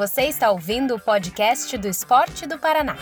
Você está ouvindo o podcast do Esporte do Paraná.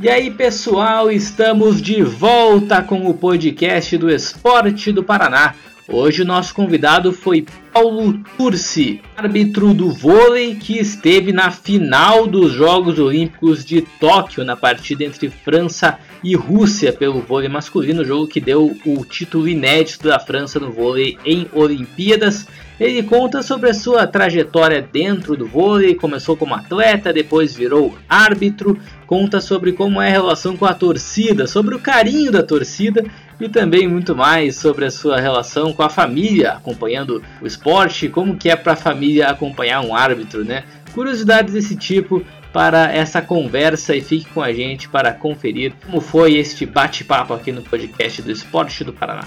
E aí, pessoal, estamos de volta com o podcast do Esporte do Paraná. Hoje o nosso convidado foi Paulo Turci, árbitro do vôlei que esteve na final dos Jogos Olímpicos de Tóquio na partida entre França e Rússia pelo vôlei masculino, jogo que deu o título inédito da França no vôlei em Olimpíadas. Ele conta sobre a sua trajetória dentro do vôlei, começou como atleta, depois virou árbitro, conta sobre como é a relação com a torcida, sobre o carinho da torcida e também muito mais sobre a sua relação com a família, acompanhando o esporte, como que é para a família acompanhar um árbitro, né? Curiosidades desse tipo para essa conversa e fique com a gente para conferir como foi este bate-papo aqui no podcast do Esporte do Paraná.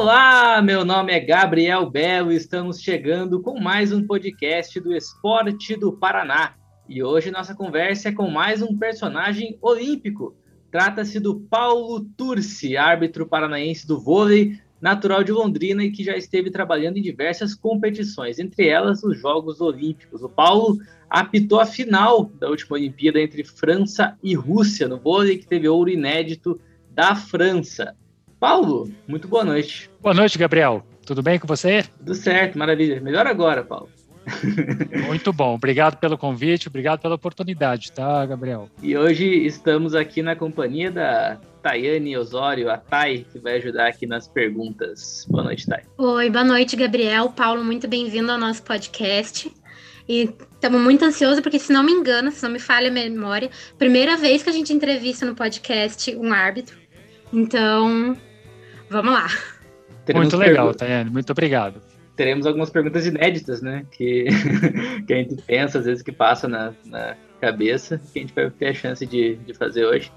Olá, meu nome é Gabriel Belo e estamos chegando com mais um podcast do Esporte do Paraná. E hoje nossa conversa é com mais um personagem olímpico. Trata-se do Paulo Turci, árbitro paranaense do vôlei, natural de Londrina e que já esteve trabalhando em diversas competições, entre elas os Jogos Olímpicos. O Paulo apitou a final da última Olimpíada entre França e Rússia no vôlei, que teve ouro inédito da França. Paulo, muito boa noite. Boa noite, Gabriel. Tudo bem com você? Tudo certo, maravilha. Melhor agora, Paulo. Muito bom. Obrigado pelo convite, obrigado pela oportunidade, tá, Gabriel? E hoje estamos aqui na companhia da Tayane Osório, a Tay, que vai ajudar aqui nas perguntas. Boa noite, Tay. Oi, boa noite, Gabriel. Paulo, muito bem-vindo ao nosso podcast. E estamos muito ansiosos, porque se não me engano, se não me falha a memória, primeira vez que a gente entrevista no podcast um árbitro. Então, Vamos lá. Teremos Muito legal, Tayane. Muito obrigado. Teremos algumas perguntas inéditas, né? Que, que a gente pensa, às vezes, que passa na, na cabeça, que a gente vai ter a chance de, de fazer hoje.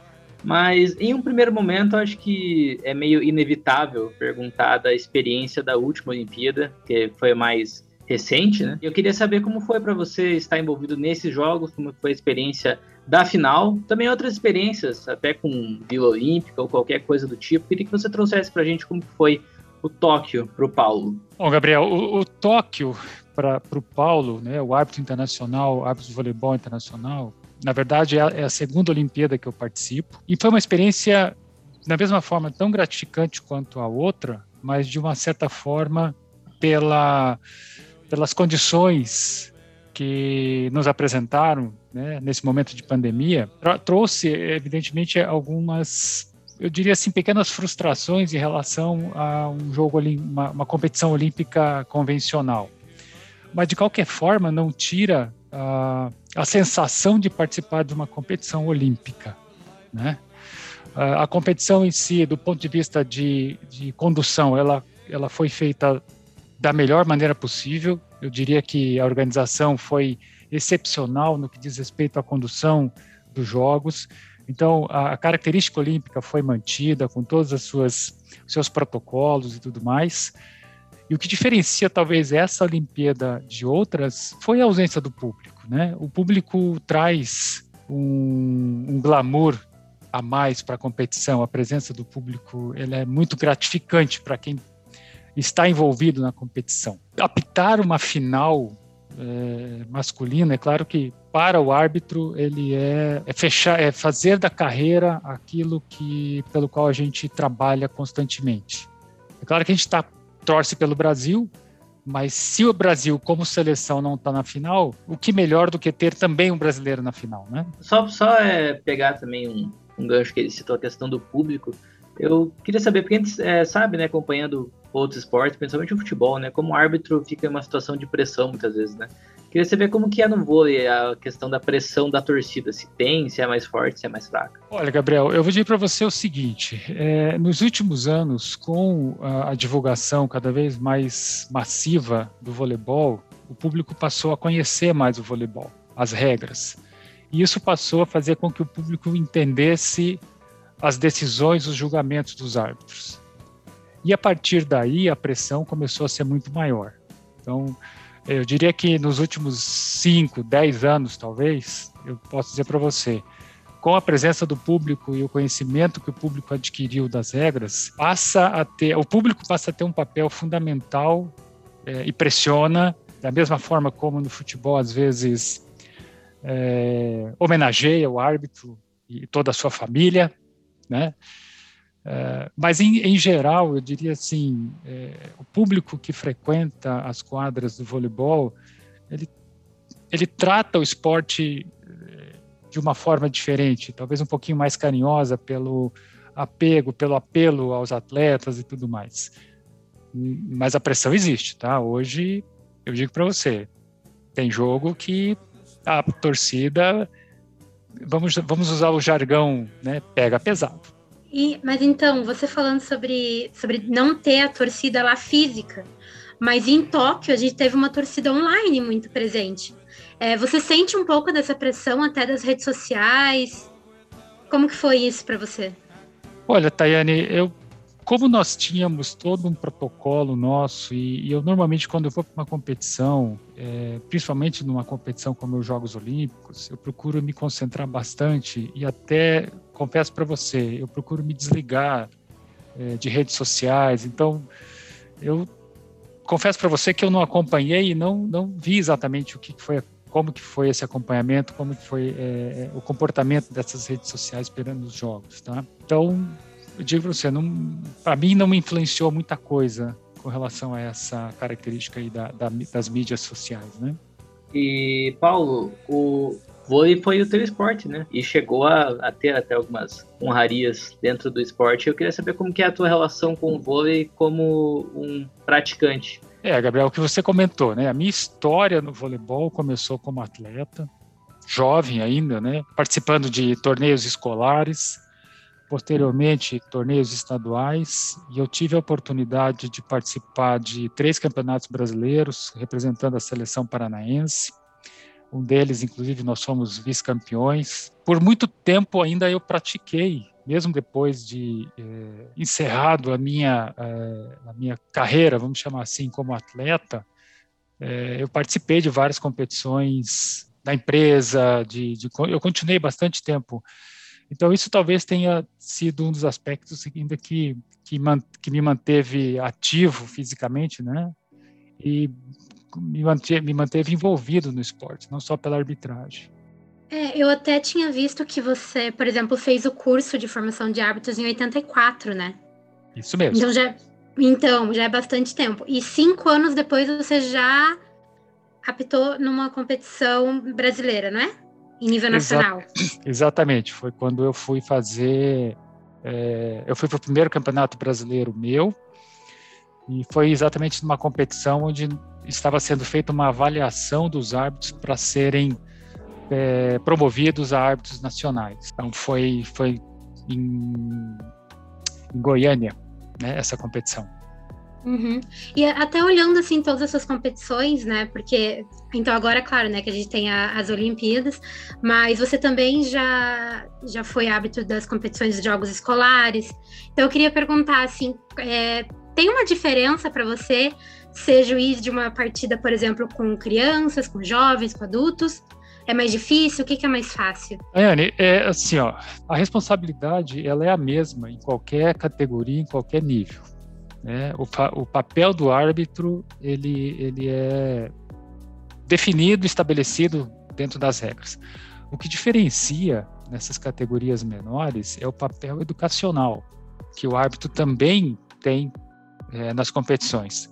Mas em um primeiro momento, acho que é meio inevitável perguntar da experiência da última Olimpíada, que foi mais recente, né? Eu queria saber como foi para você estar envolvido nesses jogos, como foi a experiência da final, também outras experiências, até com Vila Olímpica ou qualquer coisa do tipo. Queria que você trouxesse para a gente como foi o Tóquio para o Paulo. Bom, Gabriel, o, o Tóquio para o Paulo, né, o árbitro internacional, árbitro de voleibol internacional, na verdade é a, é a segunda Olimpíada que eu participo e foi uma experiência da mesma forma tão gratificante quanto a outra, mas de uma certa forma pela pelas condições que nos apresentaram né, nesse momento de pandemia, trouxe, evidentemente, algumas, eu diria assim, pequenas frustrações em relação a um jogo, uma, uma competição olímpica convencional. Mas, de qualquer forma, não tira a, a sensação de participar de uma competição olímpica. Né? A, a competição em si, do ponto de vista de, de condução, ela, ela foi feita da melhor maneira possível. Eu diria que a organização foi excepcional no que diz respeito à condução dos jogos. Então, a característica olímpica foi mantida com todos os seus protocolos e tudo mais. E o que diferencia talvez essa Olimpíada de outras foi a ausência do público. Né? O público traz um, um glamour a mais para a competição. A presença do público ele é muito gratificante para quem está envolvido na competição. Apitar uma final é, masculina, é claro que para o árbitro ele é, é, fechar, é fazer da carreira aquilo que pelo qual a gente trabalha constantemente. É claro que a gente tá, torce pelo Brasil, mas se o Brasil, como seleção, não está na final, o que melhor do que ter também um brasileiro na final, né? Só, só é pegar também um, um gancho que ele citou a questão do público. Eu queria saber, porque a gente é, sabe, né, acompanhando outros esportes, principalmente o futebol, né, como o árbitro fica em uma situação de pressão muitas vezes, né? Queria saber como que é no vôlei a questão da pressão da torcida, se tem, se é mais forte, se é mais fraca. Olha, Gabriel, eu vou dizer para você o seguinte: é, nos últimos anos, com a, a divulgação cada vez mais massiva do voleibol, o público passou a conhecer mais o voleibol, as regras. E isso passou a fazer com que o público entendesse as decisões, os julgamentos dos árbitros. E a partir daí a pressão começou a ser muito maior. Então, eu diria que nos últimos 5, 10 anos, talvez, eu posso dizer para você, com a presença do público e o conhecimento que o público adquiriu das regras, passa a ter, o público passa a ter um papel fundamental é, e pressiona, da mesma forma como no futebol, às vezes, é, homenageia o árbitro e toda a sua família, né? É, mas, em, em, geral, eu diria assim, é, o público que frequenta as quadras do voleibol, ele, ele trata o esporte é, de uma forma diferente, talvez um pouquinho mais carinhosa pelo apego, pelo apelo aos atletas e tudo mais. Mas a pressão existe, tá? Hoje, eu digo para você, tem jogo que a torcida, vamos, vamos usar o jargão, né, pega pesado e, mas então, você falando sobre, sobre não ter a torcida lá física, mas em Tóquio a gente teve uma torcida online muito presente. É, você sente um pouco dessa pressão até das redes sociais? Como que foi isso para você? Olha, Tayane, eu como nós tínhamos todo um protocolo nosso, e, e eu normalmente, quando eu vou para uma competição, é, principalmente numa competição como os Jogos Olímpicos, eu procuro me concentrar bastante e até, confesso para você, eu procuro me desligar é, de redes sociais. Então, eu confesso para você que eu não acompanhei e não, não vi exatamente o que foi como que foi esse acompanhamento, como que foi é, é o comportamento dessas redes sociais perante os jogos, tá? Então, eu digo para você, para mim não me influenciou muita coisa com relação a essa característica aí da, da, das mídias sociais, né? E, Paulo, o vôlei foi o teu esporte, né? E chegou a, a, ter até algumas honrarias dentro do esporte. Eu queria saber como que é a tua relação com o vôlei como um praticante. É, Gabriel, o que você comentou, né? A minha história no voleibol começou como atleta, jovem ainda, né? Participando de torneios escolares, posteriormente torneios estaduais e eu tive a oportunidade de participar de três campeonatos brasileiros representando a seleção paranaense. Um deles, inclusive, nós fomos vice-campeões. Por muito tempo ainda eu pratiquei, mesmo depois de eh, encerrado a minha eh, a minha carreira, vamos chamar assim, como atleta, eh, eu participei de várias competições da empresa, de, de eu continuei bastante tempo então, isso talvez tenha sido um dos aspectos ainda que, que, man, que me manteve ativo fisicamente, né? E me manteve, me manteve envolvido no esporte, não só pela arbitragem. É, eu até tinha visto que você, por exemplo, fez o curso de formação de árbitros em 84, né? Isso mesmo. Então já, então, já é bastante tempo. E cinco anos depois você já apitou numa competição brasileira, não é? em nível nacional. exatamente, foi quando eu fui fazer. É, eu fui para o primeiro campeonato brasileiro meu, e foi exatamente numa competição onde estava sendo feita uma avaliação dos árbitros para serem é, promovidos a árbitros nacionais. Então foi, foi em, em Goiânia, né, essa competição. Uhum. E até olhando assim todas essas competições, né? Porque então agora, claro, né, que a gente tem a, as Olimpíadas, mas você também já já foi hábito das competições de jogos escolares. Então eu queria perguntar assim, é, tem uma diferença para você ser juiz de uma partida, por exemplo, com crianças, com jovens, com adultos? É mais difícil? O que, que é mais fácil? Anne, é assim, ó, a responsabilidade ela é a mesma em qualquer categoria, em qualquer nível. Né? O, o papel do árbitro ele, ele é definido, estabelecido dentro das regras. O que diferencia nessas categorias menores é o papel educacional, que o árbitro também tem é, nas competições.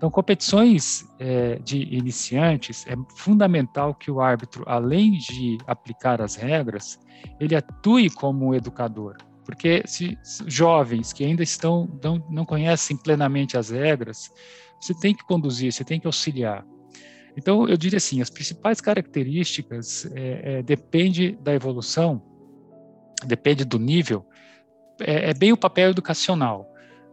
Então, competições é, de iniciantes, é fundamental que o árbitro, além de aplicar as regras, ele atue como um educador. Porque se jovens que ainda estão não, não conhecem plenamente as regras, você tem que conduzir, você tem que auxiliar. Então, eu diria assim, as principais características é, é, depende da evolução, depende do nível, é, é bem o papel educacional.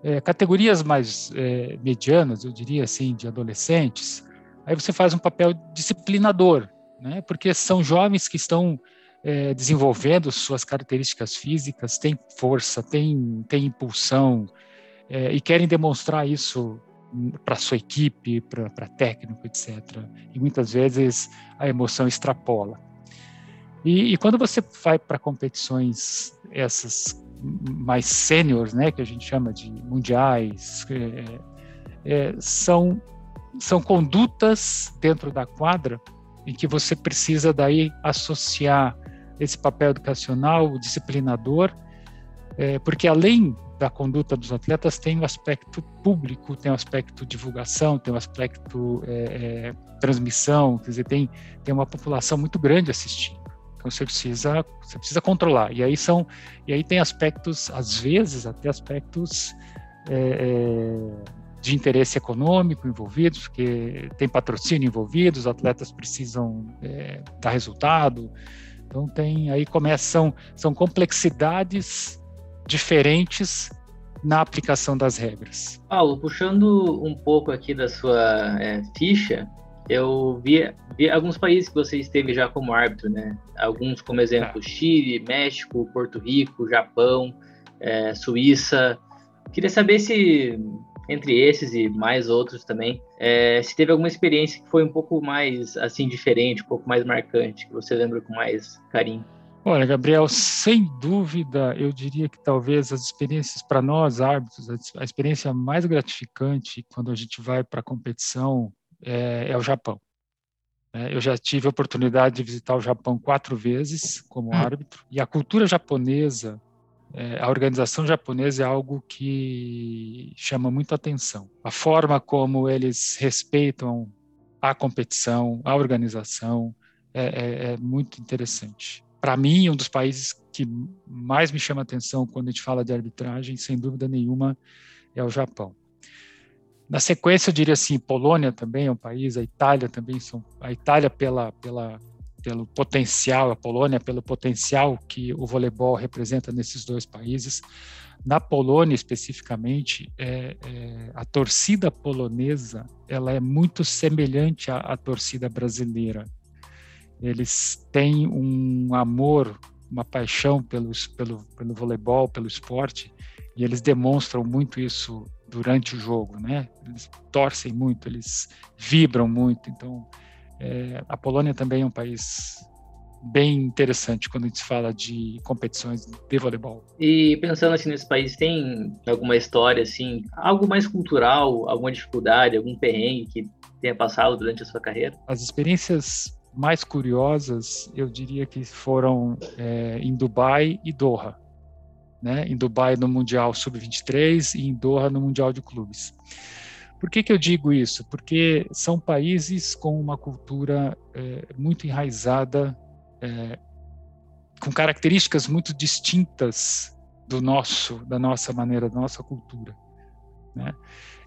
É, categorias mais é, medianas, eu diria assim, de adolescentes, aí você faz um papel disciplinador, né? porque são jovens que estão é, desenvolvendo suas características físicas, têm força, têm, têm impulsão é, e querem demonstrar isso para sua equipe, para técnico, etc. E muitas vezes a emoção extrapola. E, e quando você vai para competições essas mais sêniores, né, que a gente chama de mundiais, é, é, são são condutas dentro da quadra em que você precisa daí associar esse papel educacional, disciplinador, é, porque além da conduta dos atletas tem o um aspecto público, tem o um aspecto divulgação, tem o um aspecto é, é, transmissão, quer dizer, tem, tem uma população muito grande assistindo. Então você precisa, você precisa controlar. E aí são, e aí tem aspectos, às vezes até aspectos é, é de interesse econômico envolvidos, porque tem patrocínio envolvido, os atletas precisam é, dar resultado. Então tem aí começam são complexidades diferentes na aplicação das regras. Paulo, puxando um pouco aqui da sua é, ficha, eu vi, vi, alguns países que você esteve já como árbitro, né? Alguns como exemplo, é. Chile, México, Porto Rico, Japão, é, Suíça. Queria saber se entre esses e mais outros também, é, se teve alguma experiência que foi um pouco mais assim diferente, um pouco mais marcante, que você lembra com mais carinho. Olha, Gabriel, sem dúvida, eu diria que talvez as experiências para nós árbitros, a experiência mais gratificante quando a gente vai para a competição é, é, o Japão. É, eu já tive a oportunidade de visitar o Japão quatro vezes como hum. árbitro e a cultura japonesa é, a organização japonesa é algo que chama muito atenção. A forma como eles respeitam a competição, a organização, é, é, é muito interessante. Para mim, um dos países que mais me chama atenção quando a gente fala de arbitragem, sem dúvida nenhuma, é o Japão. Na sequência, eu diria assim, Polônia também é um país, a Itália também são, a Itália pela pela pelo potencial, a Polônia, pelo potencial que o voleibol representa nesses dois países. Na Polônia, especificamente, é, é, a torcida polonesa ela é muito semelhante à, à torcida brasileira. Eles têm um amor, uma paixão pelos, pelo, pelo voleibol, pelo esporte, e eles demonstram muito isso durante o jogo, né? Eles torcem muito, eles vibram muito, então é, a Polônia também é um país bem interessante quando a gente fala de competições de voleibol. E pensando assim nesse país, tem alguma história assim, algo mais cultural, alguma dificuldade, algum perrengue que tenha passado durante a sua carreira? As experiências mais curiosas, eu diria que foram é, em Dubai e Doha. Né? Em Dubai no Mundial Sub-23 e em Doha no Mundial de Clubes. Por que, que eu digo isso? Porque são países com uma cultura é, muito enraizada, é, com características muito distintas do nosso, da nossa maneira, da nossa cultura. Né?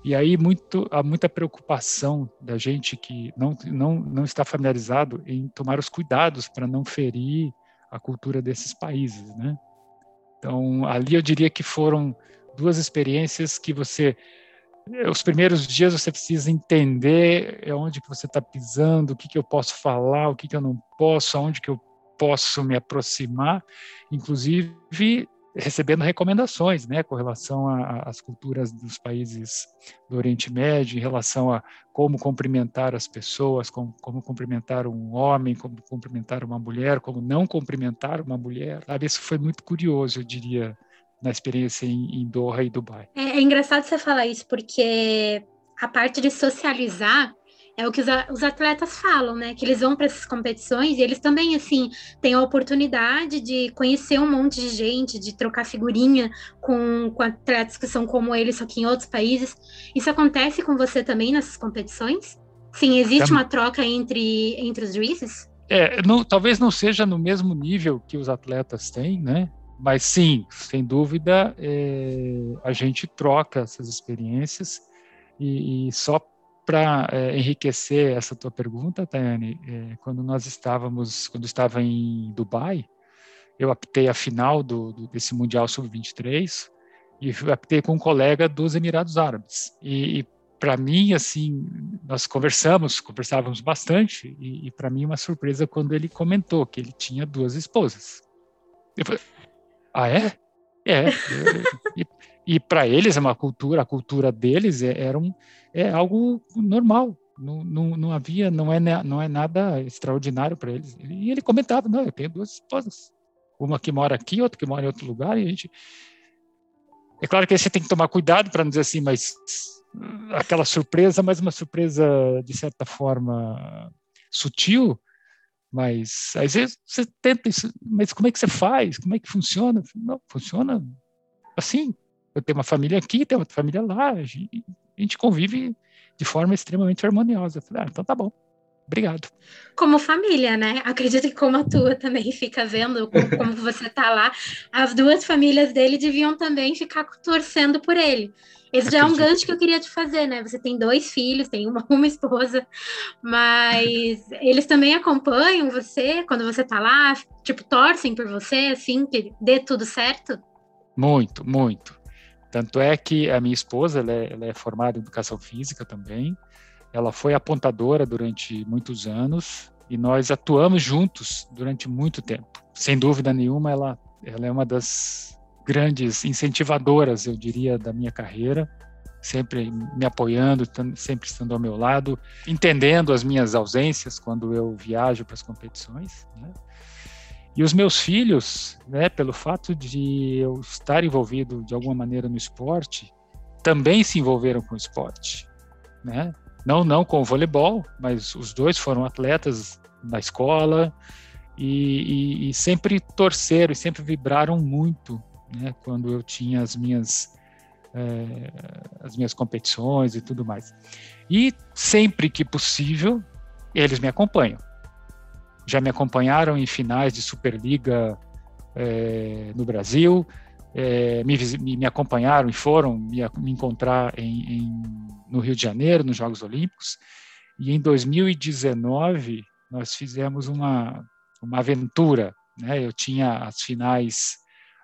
E aí muito, há muita preocupação da gente que não, não, não está familiarizado em tomar os cuidados para não ferir a cultura desses países. Né? Então, ali eu diria que foram duas experiências que você os primeiros dias você precisa entender onde que você está pisando, o que, que eu posso falar, o que, que eu não posso, aonde que eu posso me aproximar, inclusive recebendo recomendações, né, com relação às culturas dos países do Oriente Médio, em relação a como cumprimentar as pessoas, como, como cumprimentar um homem, como cumprimentar uma mulher, como não cumprimentar uma mulher. Sabe? Isso foi muito curioso, eu diria, na experiência em, em Doha e Dubai. É, é, engraçado você falar isso, porque a parte de socializar é o que os, atletas falam, né? Que eles vão para essas competições e eles também, assim, têm a oportunidade de conhecer um monte de gente, de trocar figurinha com, com atletas que são como eles, só que em outros países. Isso acontece com você também nessas competições? Sim, existe uma troca entre, entre os juízes? É, não, talvez não seja no mesmo nível que os atletas têm, né? Mas sim, sem dúvida, é, a gente troca essas experiências e, e só para é, enriquecer essa tua pergunta, Tayane, é, quando nós estávamos, quando estava em Dubai, eu aptei a final do, do desse Mundial Sub-23 e aptei com um colega dos Emirados Árabes. E, e para mim, assim, nós conversamos, conversávamos bastante, e, e para mim uma surpresa quando ele comentou que ele tinha duas esposas. Eu falei, ah, é? É. e, E para eles é uma cultura, a cultura deles é, era um, é algo normal. Não, não, não havia, não é, não é nada extraordinário para eles. E ele comentava: não, eu tenho duas esposas. Uma que mora aqui, outra que mora em outro lugar, e a gente. É claro que você tem que tomar cuidado para não dizer assim, mas aquela surpresa, mas uma surpresa de certa forma sutil, mas às vezes você tenta isso, mas como é que você faz? Como é que funciona? Não, funciona assim. Eu tenho uma família aqui, tenho outra família lá, a gente, convive de forma extremamente harmoniosa. Falei, ah, então tá bom. Obrigado. Como família, né? Acredito que como a tua também fica vendo como, como você tá lá, as duas famílias dele deviam também ficar torcendo por ele. Esse já é um gancho que eu queria te fazer, né? Você tem dois filhos, tem uma, uma esposa, mas eles também acompanham você quando você tá lá, tipo, torcem por você, assim, que dê tudo certo? Muito, muito. Tanto é que a minha esposa, ela é, ela é formada em educação física também, ela foi apontadora durante muitos anos e nós atuamos juntos durante muito tempo. Sem dúvida nenhuma, ela, ela é uma das grandes incentivadoras, eu diria, da minha carreira, sempre me apoiando, sempre estando ao meu lado, entendendo as minhas ausências quando eu viajo para as competições. Né? E os meus filhos, né, pelo fato de eu estar envolvido de alguma maneira no esporte, também se envolveram com o esporte, né? Não, não com o voleibol, mas os dois foram atletas na escola e, e, e sempre torceram e sempre vibraram muito né, quando eu tinha as minhas é, as minhas competições e tudo mais. E sempre que possível, eles me acompanham. Já me acompanharam em finais de Superliga é, no Brasil, é, me, me, acompanharam e foram me, me encontrar em, em, no Rio de Janeiro, nos Jogos Olímpicos. E em 2019, nós fizemos uma, uma aventura. Né? Eu tinha as finais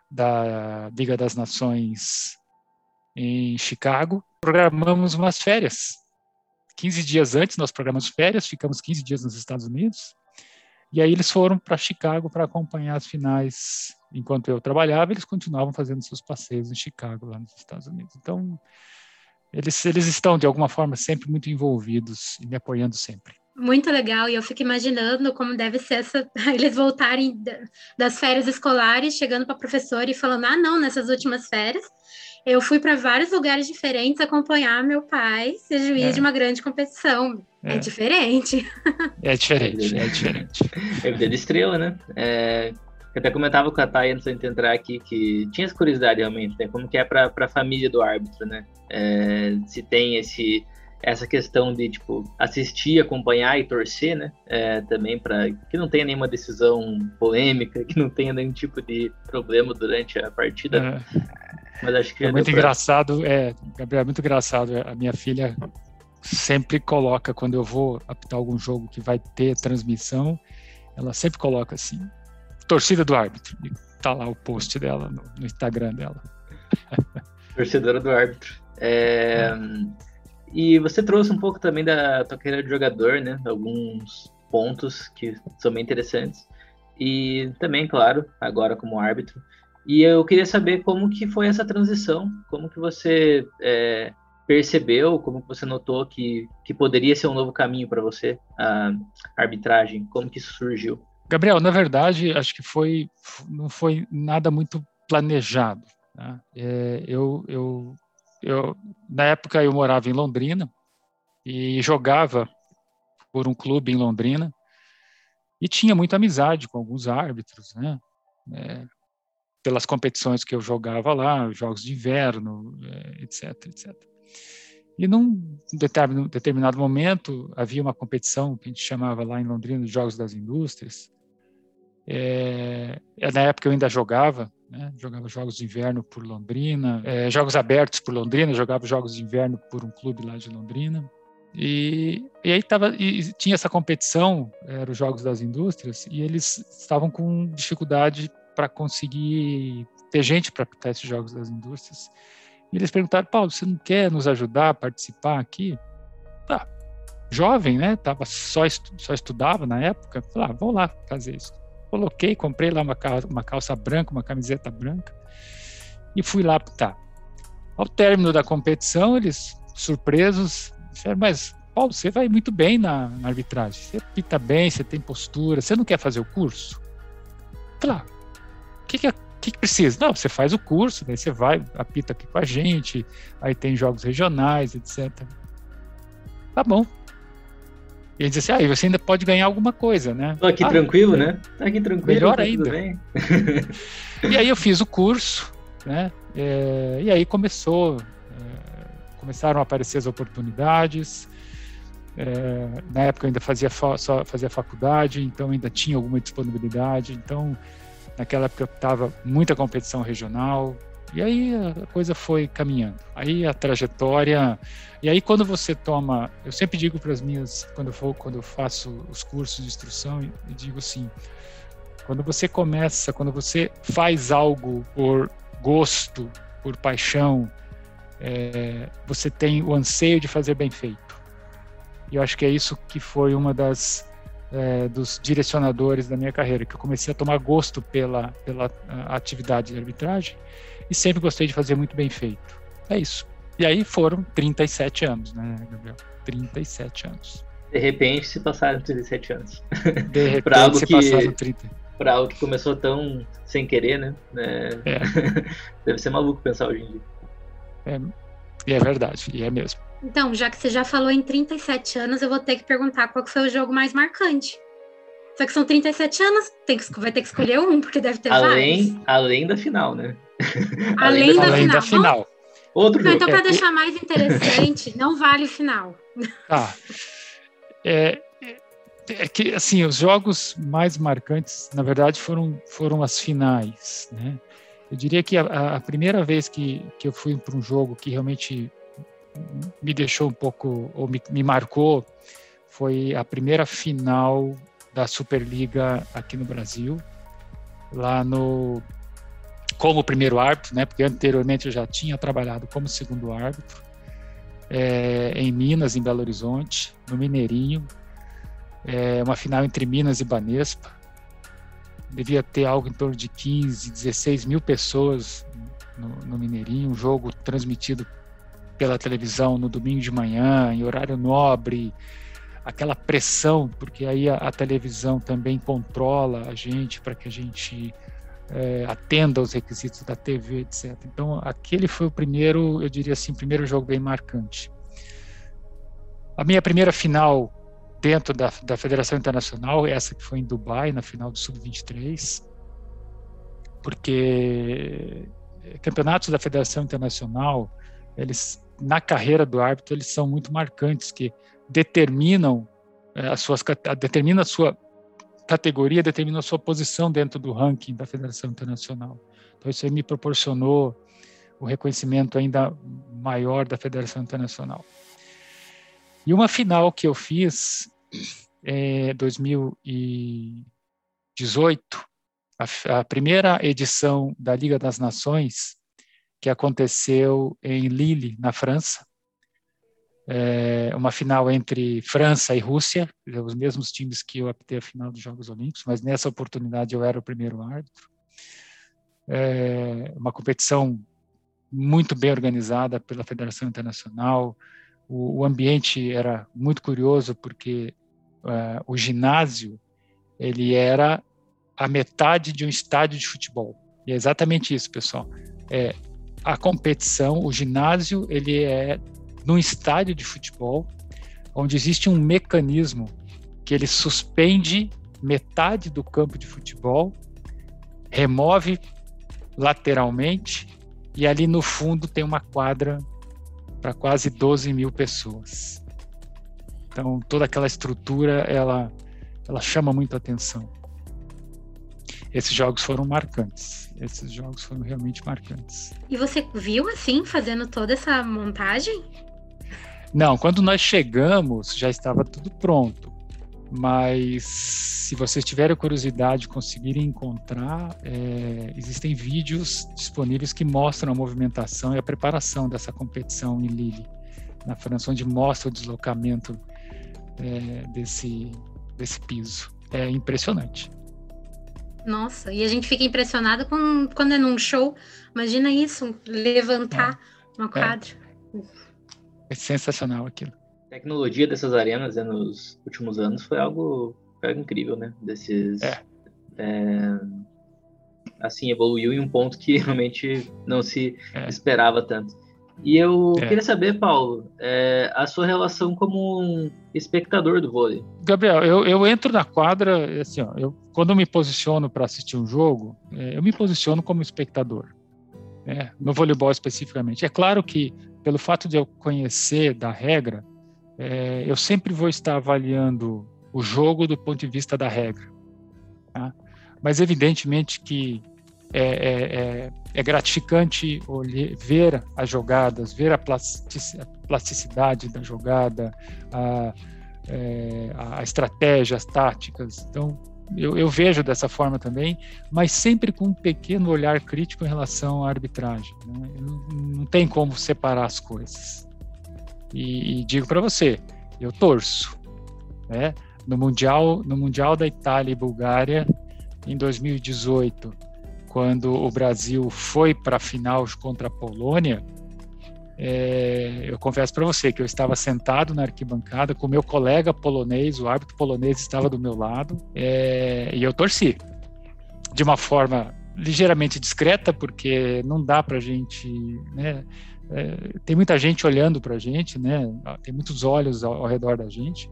da Liga das Nações em Chicago, programamos umas férias. 15 dias antes nós programamos férias, ficamos 15 dias nos Estados Unidos, e aí eles foram para Chicago para acompanhar as finais. Enquanto eu trabalhava, eles continuavam fazendo seus passeios em Chicago, lá nos Estados Unidos. Então, eles, eles estão, de alguma forma, sempre muito envolvidos e me apoiando sempre. Muito legal, e eu fico imaginando como deve ser essa, eles voltarem das férias escolares, chegando para a professora e falando: ah, não, nessas últimas férias, eu fui para vários lugares diferentes acompanhar meu pai ser juiz é. de uma grande competição. É, é diferente. É diferente, é diferente. É vida de estrela, né? É, eu até comentava com a Thay antes de entrar aqui que tinha essa curiosidade realmente, né? Como que é para a família do árbitro, né? É, se tem esse essa questão de tipo assistir, acompanhar e torcer, né? É, também para que não tenha nenhuma decisão polêmica, que não tenha nenhum tipo de problema durante a partida. É. Mas acho que é muito engraçado, é, Gabriel, é muito engraçado. A minha filha sempre coloca quando eu vou apitar algum jogo que vai ter transmissão, ela sempre coloca assim, torcida do árbitro. E tá lá o post dela no, no Instagram dela. Torcedora do árbitro. É, e você trouxe um pouco também da tua carreira de jogador, né? Alguns pontos que são bem interessantes. E também, claro, agora como árbitro. E eu queria saber como que foi essa transição, como que você é, percebeu, como você notou que, que poderia ser um novo caminho para você, a arbitragem, como que isso surgiu? Gabriel, na verdade, acho que foi não foi nada muito planejado. Né? É, eu, eu eu, na época eu morava em Londrina e jogava por um clube em Londrina e tinha muita amizade com alguns árbitros, né? É, pelas competições que eu jogava lá, jogos de inverno, é, etc, etc. E num determinado momento havia uma competição que a gente chamava lá em Londrina de Jogos das Indústrias. É, na época eu ainda jogava né? Jogava jogos de inverno por Londrina, é, jogos abertos por Londrina, jogava jogos de inverno por um clube lá de Londrina. E, e aí tava, e tinha essa competição, eram os Jogos das Indústrias, e eles estavam com dificuldade para conseguir ter gente para apitar esses Jogos das Indústrias. E eles perguntaram, Paulo, você não quer nos ajudar a participar aqui? Tá, jovem, né? Tava só, estu, só estudava na época. Falei, ah, vou lá fazer isso. Coloquei, comprei lá uma calça, uma calça branca, uma camiseta branca e fui lá apitar. Ao término da competição, eles, surpresos, disseram, mas Paulo, você vai muito bem na, na arbitragem, você pita bem, você tem postura, você não quer fazer o curso? Claro. O que, que, que, que precisa? Não, você faz o curso, daí você vai, apita aqui com a gente, aí tem jogos regionais, etc. Tá bom. E ele disse assim, ah, e você ainda pode ganhar alguma coisa, né? Tô aqui ah, tranquilo, né? Tá aqui tranquilo. Melhor tá ainda. e aí eu fiz o curso, né? É, e aí começou, é, começaram a aparecer as oportunidades. É, na época eu ainda fazia só fazia faculdade, então ainda tinha alguma disponibilidade. Então naquela época estava muita competição regional, e aí a coisa foi caminhando. Aí a trajetória. E aí quando você toma, eu sempre digo para as minhas, quando eu for, quando eu faço os cursos de instrução, eu digo assim, quando você começa, quando você faz algo por gosto, por paixão, é, você tem o anseio de fazer bem feito. E eu acho que é isso que foi uma das é, dos direcionadores da minha carreira, que eu comecei a tomar gosto pela pela atividade de arbitragem e sempre gostei de fazer muito bem feito. É isso. E aí foram 37 anos, né, Gabriel? 37 anos. De repente se passaram 37 anos. De repente algo se que, passaram 30. Para algo que começou tão sem querer, né? É... É. Deve ser maluco pensar hoje em dia. É, e é verdade, e é mesmo. Então, já que você já falou em 37 anos, eu vou ter que perguntar qual que foi o jogo mais marcante. Só que são 37 anos, tem que, vai ter que escolher um, porque deve ter além, vários. Além da final, né? Além, além da, além final. da final. Outro não, então, para é, deixar mais interessante, não vale o final. Tá. É, é, é, que, assim, os jogos mais marcantes, na verdade, foram, foram as finais, né? Eu diria que a, a primeira vez que, que eu fui para um jogo que realmente me deixou um pouco, ou me, me marcou, foi a primeira final da Superliga aqui no Brasil, lá no como primeiro árbitro, né? Porque anteriormente eu já tinha trabalhado como segundo árbitro é, em Minas, em Belo Horizonte, no Mineirinho, é, uma final entre Minas e Banespa. Devia ter algo em torno de 15, 16 mil pessoas no, no Mineirinho, um jogo transmitido pela televisão no domingo de manhã, em horário nobre, aquela pressão, porque aí a, a televisão também controla a gente para que a gente é, atenda aos requisitos da TV, etc. Então, aquele foi o primeiro, eu diria assim, primeiro jogo bem marcante. A minha primeira final dentro da, da Federação Internacional, essa que foi em Dubai, na final do Sub-23, porque campeonatos da Federação Internacional, eles na carreira do árbitro, eles são muito marcantes, que determinam é, as suas determina a sua categoria determina a sua posição dentro do ranking da Federação Internacional. Então, isso aí me proporcionou o reconhecimento ainda maior da Federação Internacional. E uma final que eu fiz em é, 2018, a, a primeira edição da Liga das Nações, que aconteceu em Lille, na França, é, uma final entre França e Rússia, os mesmos times que eu apitei a final dos Jogos Olímpicos, mas nessa oportunidade eu era o primeiro árbitro. É, uma competição muito bem organizada pela Federação Internacional. O, o ambiente era muito curioso porque uh, o ginásio ele era a metade de um estádio de futebol. E é exatamente isso, pessoal. É, a competição, o ginásio, ele é num estádio de futebol, onde existe um mecanismo que ele suspende metade do campo de futebol, remove lateralmente e ali no fundo tem uma quadra para quase 12 mil pessoas. Então toda aquela estrutura ela ela chama muito atenção. Esses jogos foram marcantes. Esses jogos foram realmente marcantes. E você viu assim fazendo toda essa montagem? Não, quando nós chegamos já estava tudo pronto. Mas se vocês tiverem curiosidade, conseguirem encontrar, é, existem vídeos disponíveis que mostram a movimentação e a preparação dessa competição em Lille, na França, onde mostra o deslocamento é, desse, desse piso. É impressionante. Nossa, e a gente fica impressionado com, quando é num show. Imagina isso, levantar. É No quadro. É, é sensacional aquilo. A tecnologia dessas arenas né, nos últimos anos foi algo, foi algo incrível, né? Desses. É. É, assim, evoluiu em um ponto que realmente não se é. esperava tanto. E eu é. queria saber, Paulo, é, a sua relação como um espectador do vôlei. Gabriel, eu, eu entro na quadra, assim, ó, eu, quando eu me posiciono para assistir um jogo, é, eu me posiciono como espectador, né, no voleibol especificamente. É claro que, pelo fato de eu conhecer da regra, é, eu sempre vou estar avaliando o jogo do ponto de vista da regra. Tá? Mas, evidentemente, que é, é, é, é gratificante ver as jogadas, ver a plasticidade da jogada, a, é, a estratégia, as táticas. Então, eu, eu, vejo dessa forma também, mas sempre com um pequeno olhar crítico em relação à arbitragem. Né? Não, tem como separar as coisas. E, e digo para você, eu torço. Né? No mundial, no mundial da Itália e Bulgária em 2018, quando o Brasil foi para a final contra a Polônia, é, eu confesso para você que eu estava sentado na arquibancada com meu colega polonês, o árbitro polonês estava do meu lado, é, e eu torci. De uma forma ligeiramente discreta, porque não dá para a gente, né, é, tem muita gente olhando para a gente, né, tem muitos olhos ao, ao redor da gente,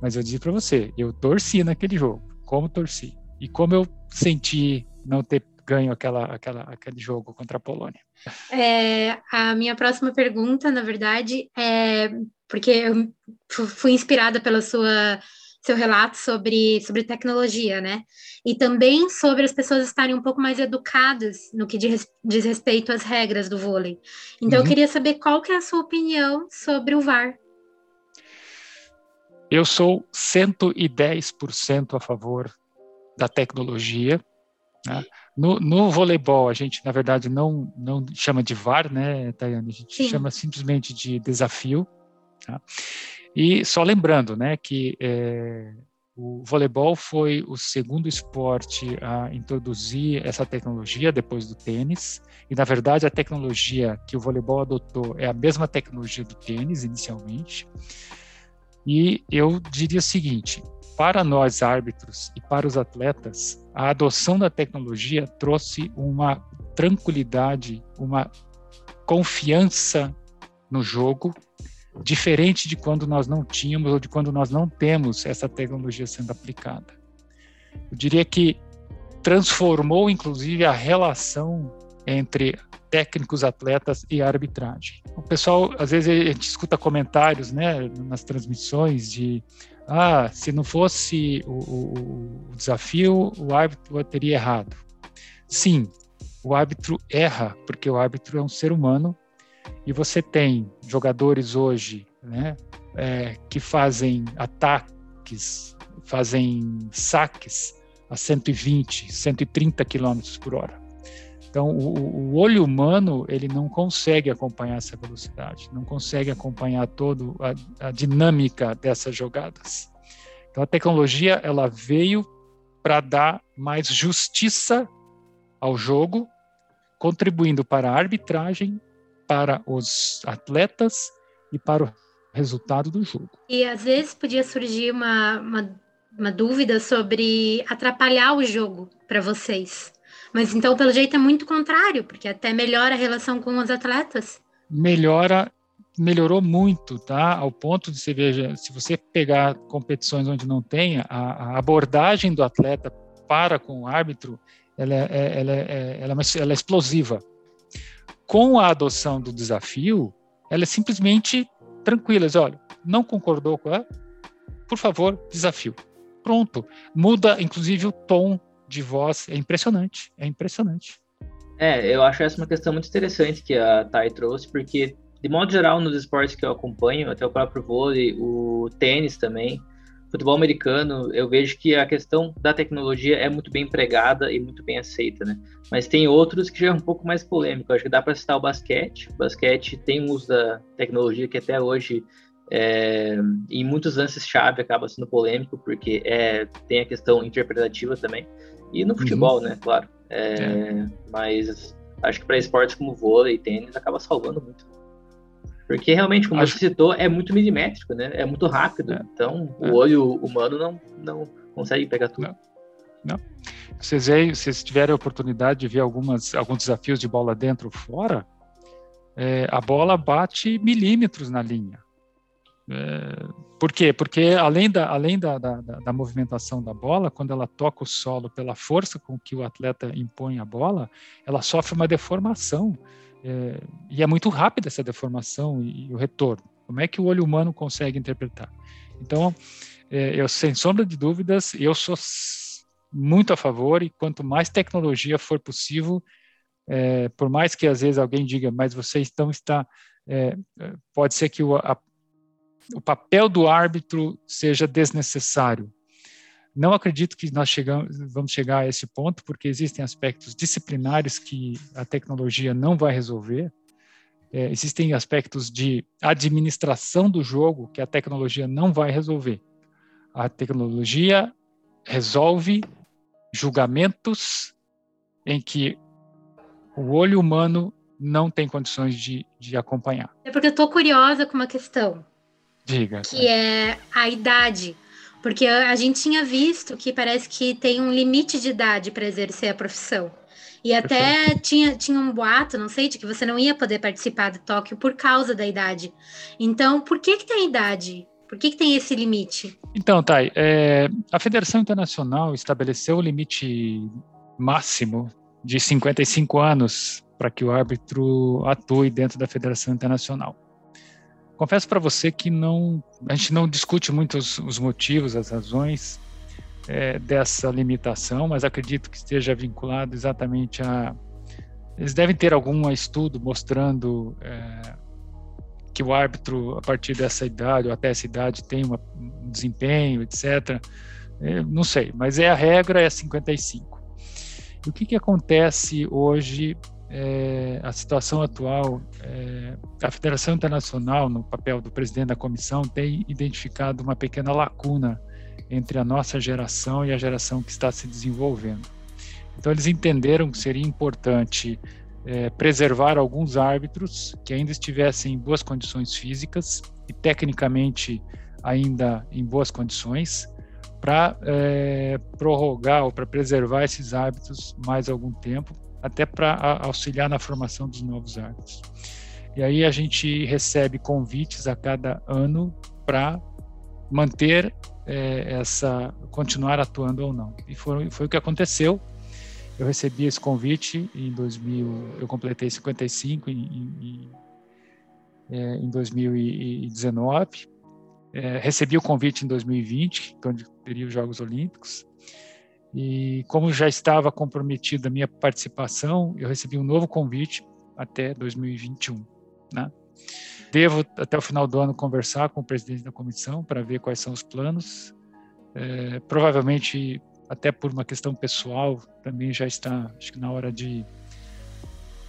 mas eu disse para você, eu torci naquele jogo, como torci, e como eu senti não ter ganho aquela, aquela, aquele jogo contra a Polônia. É, a minha próxima pergunta, na verdade, é porque eu fui inspirada pela sua seu relato sobre, sobre tecnologia, né? E também sobre as pessoas estarem um pouco mais educadas no que diz, diz respeito às regras do vôlei. Então, uhum. eu queria saber qual que é a sua opinião sobre o VAR. Eu sou 110% a favor da tecnologia. Né? No, no, voleibol, a gente, na verdade, não, não chama de VAR, né, Tayane? A gente Sim. chama simplesmente de desafio. Tá? E só lembrando, né, que é, o voleibol foi o segundo esporte a introduzir essa tecnologia depois do tênis. E, na verdade, a tecnologia que o voleibol adotou é a mesma tecnologia do tênis, inicialmente. E eu diria o seguinte: para nós árbitros e para os atletas, a adoção da tecnologia trouxe uma tranquilidade, uma confiança no jogo, diferente de quando nós não tínhamos ou de quando nós não temos essa tecnologia sendo aplicada. Eu diria que transformou, inclusive, a relação entre técnicos, atletas e arbitragem. O pessoal, às vezes, a gente escuta comentários né, nas transmissões de ah, se não fosse o, o, o desafio, o árbitro teria errado. Sim, o árbitro erra, porque o árbitro é um ser humano e você tem jogadores hoje né, é, que fazem ataques, fazem saques a 120, 130 km por hora. Então, o, o, olho humano ele não consegue acompanhar essa velocidade, não consegue acompanhar toda a, a dinâmica dessas jogadas. Então, a tecnologia ela veio para dar mais justiça ao jogo, contribuindo para a arbitragem, para os atletas e para o resultado do jogo. E às vezes podia surgir uma, uma, uma dúvida sobre atrapalhar o jogo para vocês. Mas então, pelo jeito, é muito contrário, porque até melhora a relação com os atletas. Melhora, melhorou muito, tá? Ao ponto de você veja, se você pegar competições onde não tem, a, a abordagem do atleta para com o árbitro, ela é, é ela é, ela é, ela é explosiva. Com a adoção do desafio, ela é simplesmente tranquila. Olha, não concordou com ela? Por favor, desafio. Pronto. Muda, inclusive, o tom de voz é impressionante, é impressionante. É, eu acho essa uma questão muito interessante que a Thay trouxe, porque, de modo geral, nos esportes que eu acompanho, até o próprio vôlei, o tênis também, futebol americano, eu vejo que a questão da tecnologia é muito bem empregada e muito bem aceita, né? Mas tem outros que já é um pouco mais polêmico. acho que dá para citar o basquete. O basquete tem uso da tecnologia que até hoje é, em muitos lances chave acaba sendo polêmico porque é, tem a questão interpretativa também e no futebol, uhum. né, claro. É, é. Mas acho que para esportes como vôlei e tênis acaba salvando muito. Porque realmente, como Acho... você citou, é muito milimétrico, né? É muito rápido. É. Então, é. o olho humano não, não consegue pegar tudo. Não. não. Vocês, aí, vocês tiverem a oportunidade de ver algumas, alguns desafios de bola dentro ou fora, é, a bola bate milímetros na linha. É, por quê? Porque além, da, além da, da, da, movimentação da bola, quando ela toca o solo pela força com que o atleta impõe a bola, ela sofre uma deformação. É, e é muito rápida essa deformação e, e, o retorno. Como é que o olho humano consegue interpretar? Então, é, eu sem sombra de dúvidas, eu sou muito a favor e quanto mais tecnologia for possível, é, por mais que às vezes alguém diga, mas você então está, é, pode ser que o, a, o papel do árbitro seja desnecessário. Não acredito que nós chegamos, vamos chegar a esse ponto, porque existem aspectos disciplinares que a tecnologia não vai resolver. É, existem aspectos de administração do jogo que a tecnologia não vai resolver. A tecnologia resolve julgamentos em que o olho humano não tem condições de, de acompanhar. É porque eu estou curiosa com uma questão. Diga. Que é a idade. Porque a gente tinha visto que parece que tem um limite de idade para exercer a profissão. E até tinha, tinha um boato, não sei, de que você não ia poder participar do Tóquio por causa da idade. Então, por que, que tem idade? Por que, que tem esse limite? Então, Thay, é, a Federação Internacional estabeleceu o limite máximo de 55 anos para que o árbitro atue dentro da Federação Internacional. Confesso para você que não, a gente não discute muito os, os motivos, as razões é, dessa limitação, mas acredito que esteja vinculado exatamente a. Eles devem ter algum estudo mostrando é, que o árbitro, a partir dessa idade ou até essa idade, tem uma, um desempenho, etc. É, não sei, mas é a regra, é 55. E o que, que acontece hoje, é, a situação atual, é, a Federação Internacional, no papel do presidente da comissão, tem identificado uma pequena lacuna entre a nossa geração e a geração que está se desenvolvendo. Então, eles entenderam que seria importante é, preservar alguns árbitros que ainda estivessem em boas condições físicas e tecnicamente ainda em boas condições, para é, prorrogar ou para preservar esses hábitos mais algum tempo, até para auxiliar na formação dos novos hábitos. E aí a gente recebe convites a cada ano para manter é, essa, continuar atuando ou não. E foi, foi o que aconteceu eu recebi esse convite em 2000, eu completei 55 em, em, é, em 2019. É, recebi o convite em 2020, onde teria os Jogos Olímpicos. E como já estava comprometida a minha participação, eu recebi um novo convite até 2021. Né? Devo, até o final do ano, conversar com o presidente da comissão para ver quais são os planos. É, provavelmente até por uma questão pessoal, também já está, acho que na hora de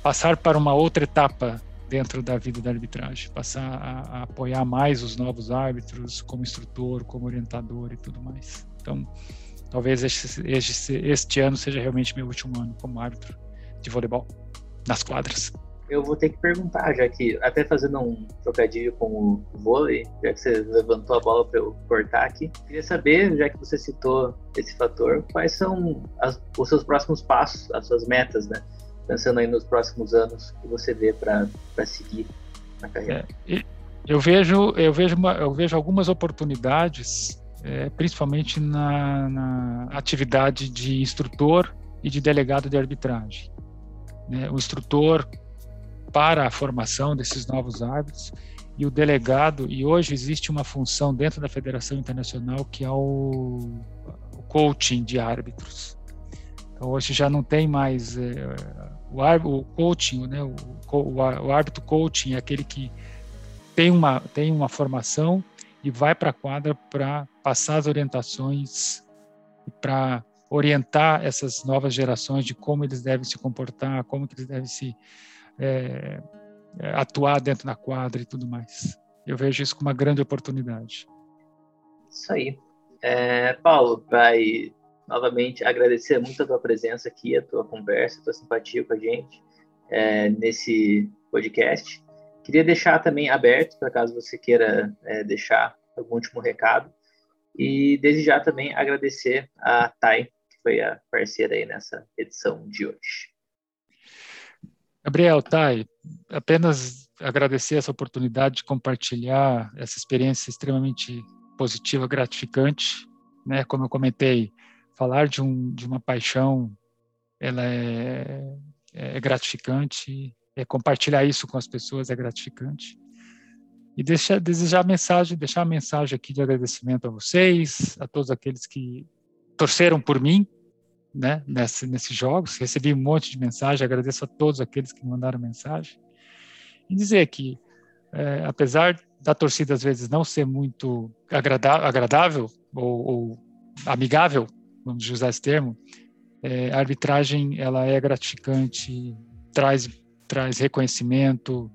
passar para uma outra etapa dentro da vida da arbitragem, passar a, a apoiar mais os novos árbitros como instrutor, como orientador e tudo mais. Então, talvez este, este, este ano seja realmente meu último ano como árbitro de voleibol nas quadras eu vou ter que perguntar, já que, até fazendo um trocadilho com o vôlei, já que você levantou a bola para eu cortar aqui, queria saber, já que você citou esse fator, quais são as, os seus próximos passos, as suas metas, né? Pensando aí nos próximos anos que você vê para seguir na carreira. É, eu vejo, eu vejo, uma, eu vejo algumas oportunidades, é, principalmente na, na atividade de instrutor e de delegado de arbitragem. Né? O instrutor para a formação desses novos hábitos e o delegado e hoje existe uma função dentro da Federação Internacional que é o, o coaching de árbitros. Então, hoje já não tem mais é, o, o, coaching, né? O, o, o árbitro coaching é aquele que tem uma tem uma formação e vai para a quadra para passar as orientações para orientar essas novas gerações de como eles devem se comportar, como que eles devem se é, é, atuar dentro da quadra e tudo mais. Eu vejo isso como uma grande oportunidade. Isso aí. É, Paulo, vai novamente agradecer muito a tua presença aqui, a tua conversa, a tua simpatia com a gente é, nesse podcast. Queria deixar também aberto, para caso você queira é, deixar algum último recado. E desde já também agradecer a Thay, que foi a parceira aí nessa edição de hoje. Gabriel, Thay, apenas agradecer essa oportunidade de compartilhar essa experiência extremamente positiva, gratificante, né? Como eu comentei, falar de, um, de uma paixão, ela é, é gratificante, é compartilhar isso com as pessoas é gratificante. E deixar, desejar mensagem, deixar a mensagem aqui de agradecimento a vocês, a todos aqueles que torceram por mim, né, nesse, nesses jogos. Recebi um monte de mensagem, agradeço a todos aqueles que mandaram mensagem. E dizer que, é, apesar da torcida às vezes não ser muito agradável ou, ou amigável, vamos usar esse termo, é, a arbitragem ela é gratificante, traz traz reconhecimento,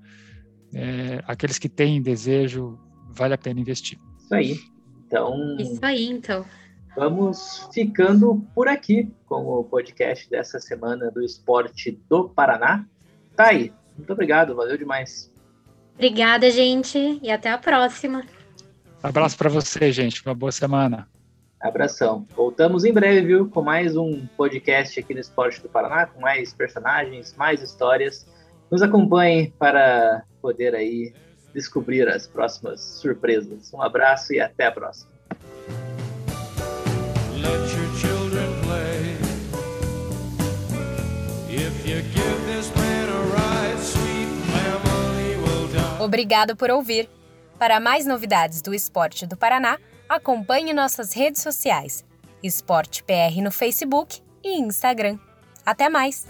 é, aqueles que têm desejo, vale a pena investir. Isso aí. Então. Isso aí, então. Vamos ficando por aqui com o podcast dessa semana do Esporte do Paraná. Tá aí. Muito obrigado, valeu demais. Obrigada, gente, e até a próxima. Abraço para você, gente. Uma boa semana. Abração. Voltamos em breve, viu? Com mais um podcast aqui no Esporte do Paraná, com mais personagens, mais histórias. Nos acompanhe para poder aí descobrir as próximas surpresas. Um abraço e até a próxima. Obrigado por ouvir. Para mais novidades do esporte do Paraná, acompanhe nossas redes sociais: Esporte PR no Facebook e Instagram. Até mais!